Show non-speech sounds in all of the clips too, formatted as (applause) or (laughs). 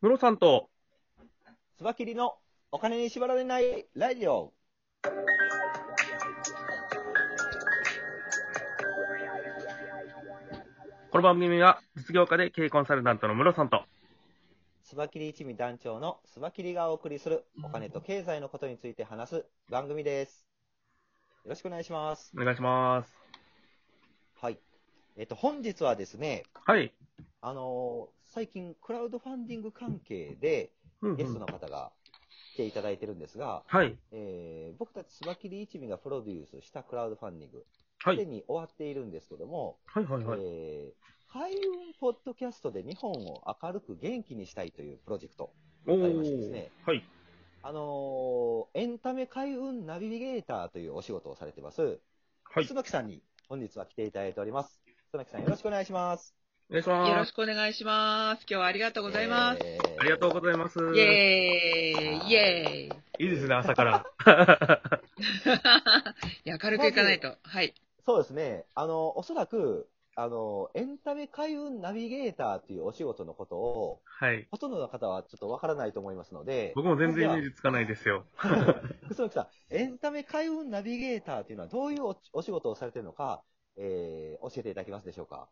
ムロさんと、つばきりのお金に縛られないラジオ。この番組は実業家で経営コンサルタントのムロさんと、つばきり一味団長のつばきりがお送りするお金と経済のことについて話す番組です。よろしくお願いします。お願いします。はい。えっと、本日はですね、はい。あのー最近クラウドファンディング関係でうんうんゲストの方が来ていただいてるんですが、はい。えー僕たちつばきり一味がプロデュースしたクラウドファンディング、はい。すでに終わっているんですけども、はいはいはい。えー開運ポッドキャストで日本を明るく元気にしたいというプロジェクト。おありましてですねはい。あのーエンタメ開運ナビゲーターというお仕事をされてます、はい。楠木さんに本日は来ていただいております。楠木さんよろしくお願いします。お願いします。よろしくお願いします。今日はありがとうございます。えーありがとうございます。イェーイイェーイいいですね、朝から。(laughs) いや、明るくいかないと。はい。そうですね。あの、おそらく、あの、エンタメ開運ナビゲーターというお仕事のことを、はい。ほとんどの方はちょっとわからないと思いますので、僕も全然イメージつかないですよ。(laughs) 楠木さん、エンタメ開運ナビゲーターというのはどういうおお仕事をされているのか、えー教えていただけますでしょうか？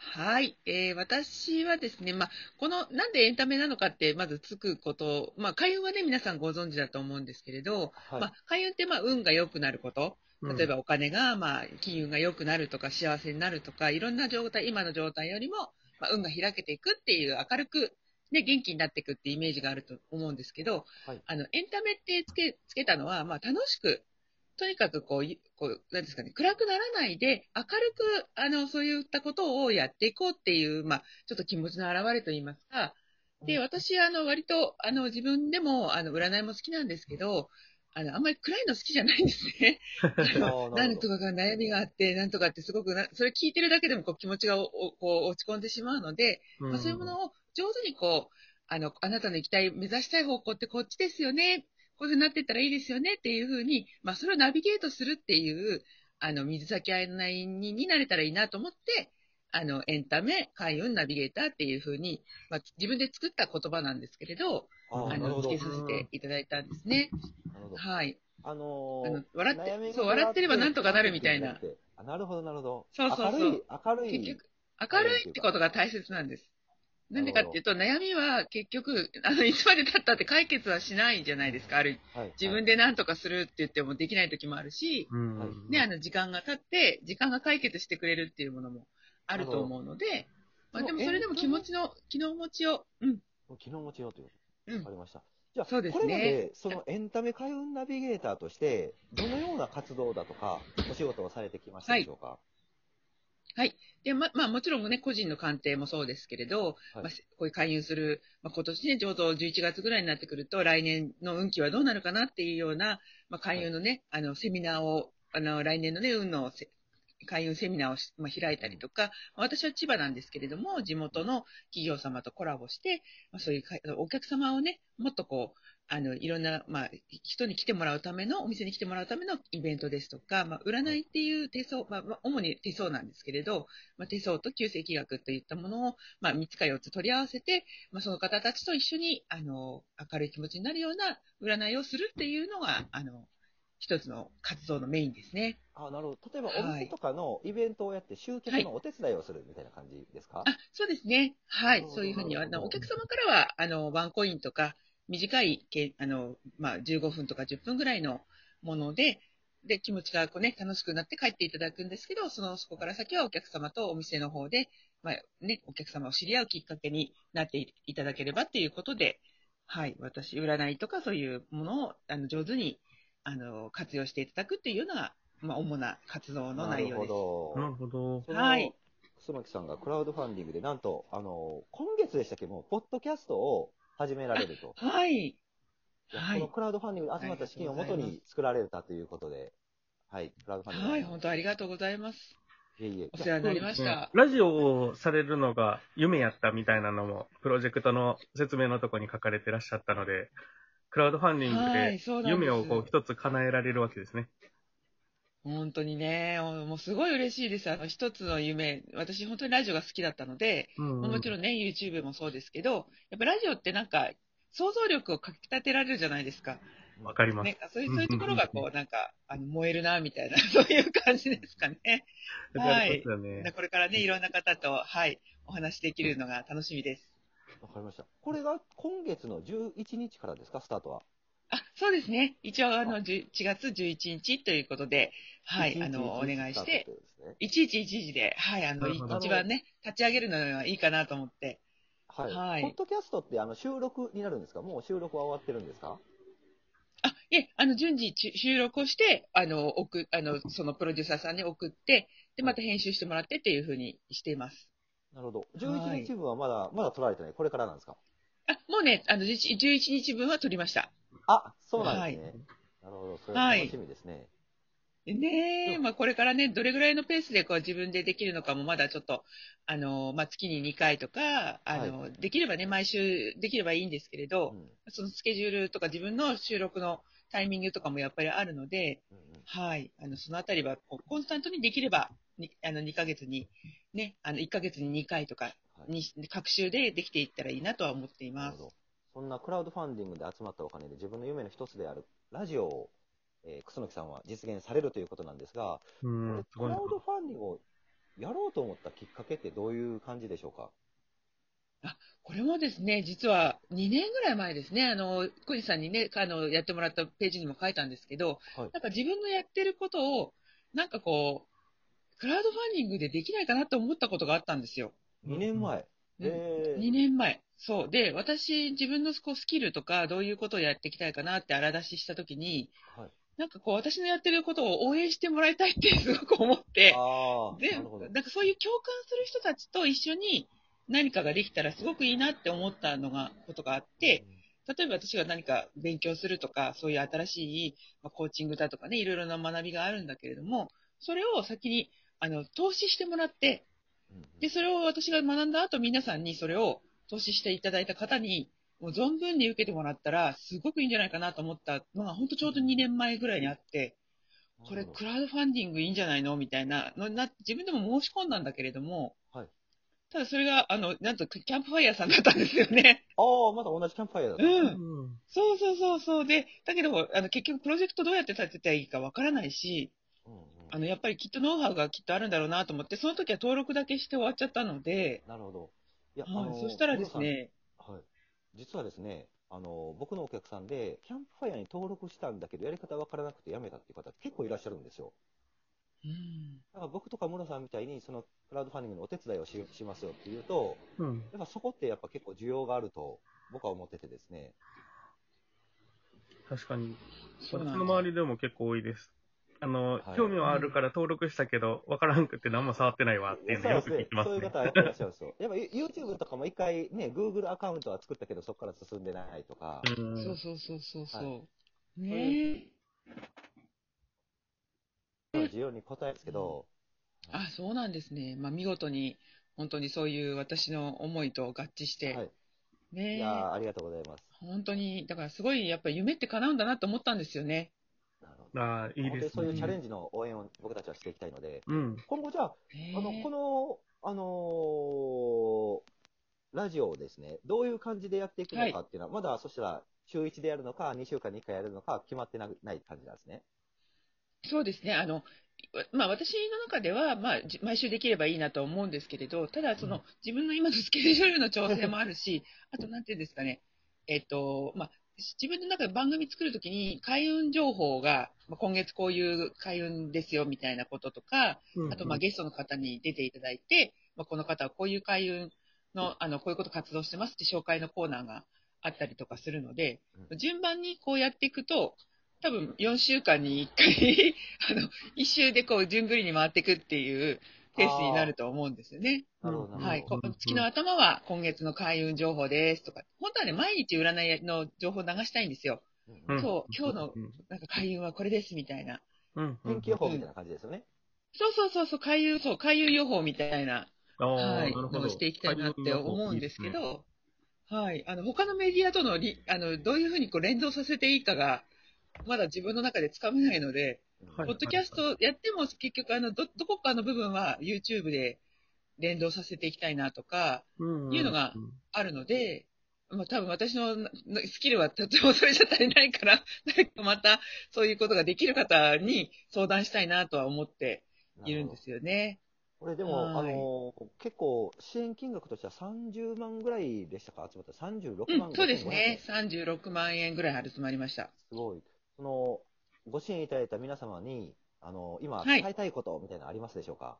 はい。えー私はですね、まあ、この、なんでエンタメなのかって、まずつくこと、まあ、開運はね、皆さんご存知だと思うんですけれど、はい。まあ、開運って、まあ、運が良くなること。例えばお金が、まあ、金運が良くなるとか、幸せになるとか、いろんな状態、今の状態よりも、まあ、運が開けていくっていう、明るく、ね、元気になっていくっていうイメージがあると思うんですけど、はいあの、エンタメってつけ、つけたのは、まあ、楽しく、とにかくこう、いこう、なんですかね、暗くならないで、明るく、あの、そういったことをやっていこうっていう、まあ、ちょっと気持ちの表れといいますか、で、私、あの、割と、あの、自分でも、あの、占いも好きなんですけど、あの、あんまり暗いの好きじゃないんですね。(laughs) なんとかが悩みがあって、なんとかってすごくな、それ聞いてるだけでもこう気持ちがこう落ち込んでしまうので、うんまあ、そういうものを上手にこう、あの、あなたの行きたい、目指したい方向ってこっちですよね。こういうふうになっていったらいいですよねっていうふうに、まあ、それをナビゲートするっていう、あの、水先案内人になれたらいいなと思って、あの、エンタメ、開運ナビゲーターっていうふうに、まあ、自分で作った言葉なんですけれど、あの、あーなるほど。な付けさせていただいたんですね。はい。あのー笑ってそう笑ってればなんとかなるみたいな。あなるほど、なるほど。そうそうそう明るい、明るい。結局、明るいってことが大切なんです。なんでかっていうと、悩みは結局、あの、いつまで経ったって解決はしないじゃないですか。ある、はい、自分で何とかするって言ってもできない時もあるし、ね、あの、時間が経って、時間が解決してくれるっていうものもあると思うので、まあでもそれでも気持ちの、気の持ちを、うん、昨日持ちようということ。うんわかりました。じゃあ、そうですねこれまで、そのエンタメ開運ナビゲーターとして、どのような活動だとか、お仕事をされてきましたでしょうか？はい。で、ま、まあもちろんね、個人の鑑定もそうですけれど、はい。まあ、こういう勧誘する、まあ、今年ね、ちょうど11月ぐらいになってくると、来年の運気はどうなるかなっていうような、まあ、勧誘のね、あの、セミナーを、あの、来年のね、運のせ開運セミナーをし、まあ、開いたりとか、まあ私は千葉なんですけれども、地元の企業様とコラボして、まあ、そういうかお客様をね、もっとこう、あの、いろんな、まあ、人に来てもらうための、お店に来てもらうためのイベントですとか、まあ、占いっていう手相、まあ、まあ主に手相なんですけれど、まあ、手相と旧世紀学といったものを、まあ、3つか4つ取り合わせて、まあ、その方たちと一緒に、あの、明るい気持ちになるような占いをするっていうのが、あの、一つの活動のメインですね。あなるほど。例えば、はいお店とかのイベントをやって、集客のお手伝いをするみたいな感じですか、あ、そうですね。はいそういうふうに、あの、お客様からは、あの、ワンコインとか、短いけ、あの、まあ、15分とか10分ぐらいのもので、で、気持ちがこうね、楽しくなって帰っていただくんですけど、その、そこから先はお客様とお店の方で、まあ、ね、お客様を知り合うきっかけになっていいただければっていうことで、はい、私、占いとかそういうものを、あの、上手に、あの、活用していただくっていうような、まあ、主な活動の内容です。なるほど。なるほど。そのはい。楠木さんがクラウドファンディングで、なんと、あの、今月でしたっけもう、ポッドキャストを始められると。はい。ではいこのクラウドファンディングで集まった資金をもとに作られたということで、はい、クラウドファンディング。はい、本当ありがとうございます。いえいえ。お世話になりました。ラジオをされるのが夢やったみたいなのも、プロジェクトの説明のとこに書かれてらっしゃったので、クラウドファンディングはいでそうなんです夢をこう一つ叶えられるわけですね。本当にね、もうすごい嬉しいです。あの、一つの夢、私本当にラジオが好きだったので、うんもちろんね、YouTube もそうですけど、やっぱラジオってなんか、想像力をかき立てられるじゃないですか。わかります。ね、そういう、そういうところがこう、なんか、あの、燃えるな、みたいな、(laughs) そういう感じですかね。わかりますよね。でこれからね、いろんな方と、はい、お話できるのが楽しみです。わかりました。これが今月の11日からですか、スタートは。あ、そうですね。一応、あの、11月11日ということで、はい、1あの、お願いしてト、ということですね1111で、はい、あの、一番ね、立ち上げるのがいいかなと思って。はい。はいポッドキャストってあの収録になるんですか？もう収録は終わってるんですか？あ、いえ、あの、順次ち収録をして、あの、送、あの、そのプロデューサーさんに送って、で、また編集してもらってっていうふうにしています。なるほど。11日分はまだ、まだ取られてない。これからなんですか？あ、もうね、あの、11 11日分は撮りました。あ、そうなんですね。なるほど。それは楽しみですね。でねえ、まあこれからね、どれぐらいのペースでこう自分でできるのかもまだちょっと、あの、まあ月に2回とか、あの、できればね、毎週できればいいんですけれど、うんそのスケジュールとか自分の収録のタイミングとかもやっぱりあるので、うんうんはい。あの、そのあたりは、こうコンスタントにできれば、にあの、2ヶ月に、ね、あの、1ヶ月に2回とかはいに、各週でできていったらいいなとは思っています。そんなクラウドファンディングで集まったお金で自分の夢の一つであるラジオを、えー、楠木さんは実現されるということなんですが、うん、クラウドファンディングをやろうと思ったきっかけってどういう感じでしょうか？これもですね、実は2年ぐらい前ですね、あの、小西さんにね、あの、やってもらったページにも書いたんですけど、はいなんか自分のやってることを、なんかこう、クラウドファンディングでできないかなと思ったことがあったんですよ。?2 年前。うんえー2年前。そう。で、私、自分のこうスキルとか、どういうことをやっていきたいかなって荒出ししたときに、はいなんかこう、私のやってることを応援してもらいたいって (laughs) すごく思って、ああ、で、な。なんかそういう共感する人たちと一緒に何かができたらすごくいいなって思ったのが、ことがあって、例えば私が何か勉強するとか、そういう新しい、まあ、コーチングだとかね、いろいろな学びがあるんだけれども、それを先に、あの、投資してもらって、で、それを私が学んだ後、皆さんにそれを投資していただいた方に、もう存分に受けてもらったら、すごくいいんじゃないかなと思ったのが、本当ちょうど2年前ぐらいにあって、これクラウドファンディングいいんじゃないの？みたいなのにな自分でも申し込んだんだけれども、はいただそれが、あの、なんと、キャンプファイヤーさんだったんですよね。ああ、また同じキャンプファイヤーだった。うん。うんそうそうそうそう。で、だけど、あの、結局プロジェクトどうやって立てたらいいかわからないし、うんうんあの、やっぱりきっとノウハウがきっとあるんだろうなと思って、その時は登録だけして終わっちゃったので、なるほど。いや、はい、そしたらですね。はい。実はですね、あの、僕のお客さんで、キャンプファイヤーに登録したんだけど、やり方わからなくてやめたっていう方結構いらっしゃるんですよ。うん、だから僕とかムロさんみたいに、そのクラウドファンディングのお手伝いをししますよっていうと、うん。やっぱそこってやっぱ結構需要があると僕は思っててですね。確かに。私の周りでも結構多いです。あの、はい興味はあるから登録したけど、わからんくて何も触ってないわっていうのよく聞きますね。そういう方いらっしゃるんですよ。やっぱ YouTube とかも一回ね、Google アカウントは作ったけど、そこから進んでないとか、うんそうそうそうそうそう。はねえ。需要に応えるんですけど、あ、そうなんですね。まあ、見事に、本当にそういう私の思いと合致して、はい。いねえ。やーありがとうございます。本当に、だからすごい、やっぱり夢って叶うんだなと思ったんですよね。ああ、いいです本当にそういうチャレね。ンジの応援を僕たちはしていきたいので、うん。今後じゃあ、ねあの、この、あのーラジオをですね、どういう感じでやっていくのかっていうのは、まだそしたら週1でやるのか、2週間に1回やるのか、決まってなない感じなんですね。そうですね。あの、まあ私の中では、まあじ毎週できればいいなと思うんですけれど、ただその、うん自分の今のスケジュールの調整もあるし、あとなんていうんですかね、えっ、と、まあ自分の中で番組作るときに開運情報が、まあ、今月こういう開運ですよみたいなこととか、あとまあゲストの方に出ていただいて、まあ、この方はこういう開運の、あの、こういうこと活動してますって紹介のコーナーがあったりとかするので、うん。順番にこうやっていくと、多分4週間に1回、(laughs) あの、1周でこう順繰りに回っていくっていうペースになると思うんですよね。なるほど。はい。月の頭は今月の開運情報ですとか、本当はね、毎日占いの情報を流したいんですよ。うんうんそう今日のうんなんか開運はこれですみたいな。うん。天気予報みたいな感じですよね。そうそうそうそう、開運、そう、開運予報みたいなはい、をしていきたいなって思うんですけいいねど、はい、あの、他のメディアとのり、あの、どういうふうにこう連動させていいかが、まだ自分の中でつかめないので、はいポッドキャストやっても結局あのど、どこかの部分は YouTube で連動させていきたいなとか、うんいうのがあるので、まあ多分私のなスキルはとてもそれじゃ足りないから、(laughs) 誰かまたそういうことができる方に相談したいなとは思っているんですよね。これでも、はいあのー結構、支援金額としては30万ぐらいでしたか？集まった36万、うん、そうですね。5500円36万円ぐらい集まりました。すごい。その、ご支援いただいた皆様に、あのー今、はい。伝えたいことみたいなのありますでしょうか？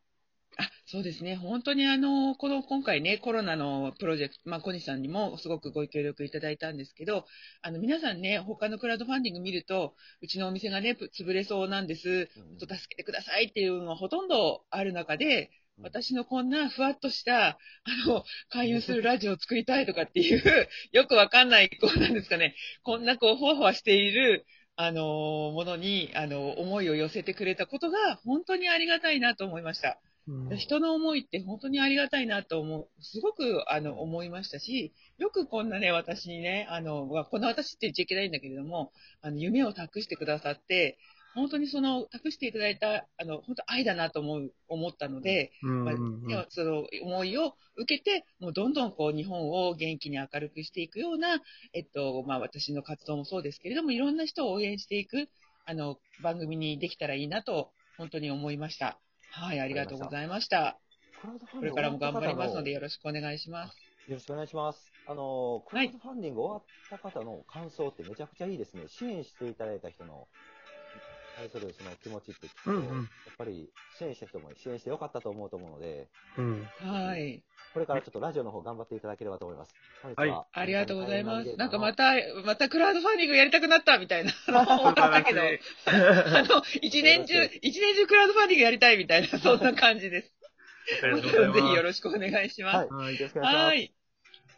あ、そうですね。本当にあの、この、今回ね、コロナのプロジェクト、まあ、小西さんにもすごくご協力いただいたんですけど、あの、皆さんね、他のクラウドファンディング見ると、うちのお店がね、ぷ潰れそうなんです。うん。ちょっと助けてくださいっていうのがほとんどある中で、うん。私のこんなふわっとした、あの、勧誘するラジオを作りたいとかっていう、よくわかんない、こうなんですかね、こんなこう、ほわほわしている、あの、ものに、あの、思いを寄せてくれたことが、本当にありがたいなと思いました。うん人の思いって本当にありがたいなと思う、すごくあの思いましたし、よくこんなね、私にね、あの、まあこんな私って言っちゃいけないんだけれども、あの、夢を託してくださって、本当にその、託していただいた、あの、本当愛だなと思う、思ったので、まあうんうんうんでもその思いを受けて、もうどんどんこう日本を元気に明るくしていくような、えっと、まあ私の活動もそうですけれども、いろんな人を応援していく、あの、番組にできたらいいなと、本当に思いました。はい、ありがとうございました。クラウドファンこれディングからも頑張りますので、よろしくお願いします。よろしくお願いします。あのー、クラウドファンディング終わった方の感想ってめちゃくちゃいいですね。支援していただいた人の対するその気持ちって聞くと、うんうんやっぱり支援した人も支援してよかったと思うと思うので、うんはい。これからちょっとラジオの方頑張っていただければと思います。はありがとうございます。なんかまた、た、またクラウドファンディングやりたくなったみたいな。(laughs) 思ったけど、あの、一年中、一年中クラウドファンディングやりたいみたいな、そんな感じです。ぜひよろしくお願いします。はい。はい。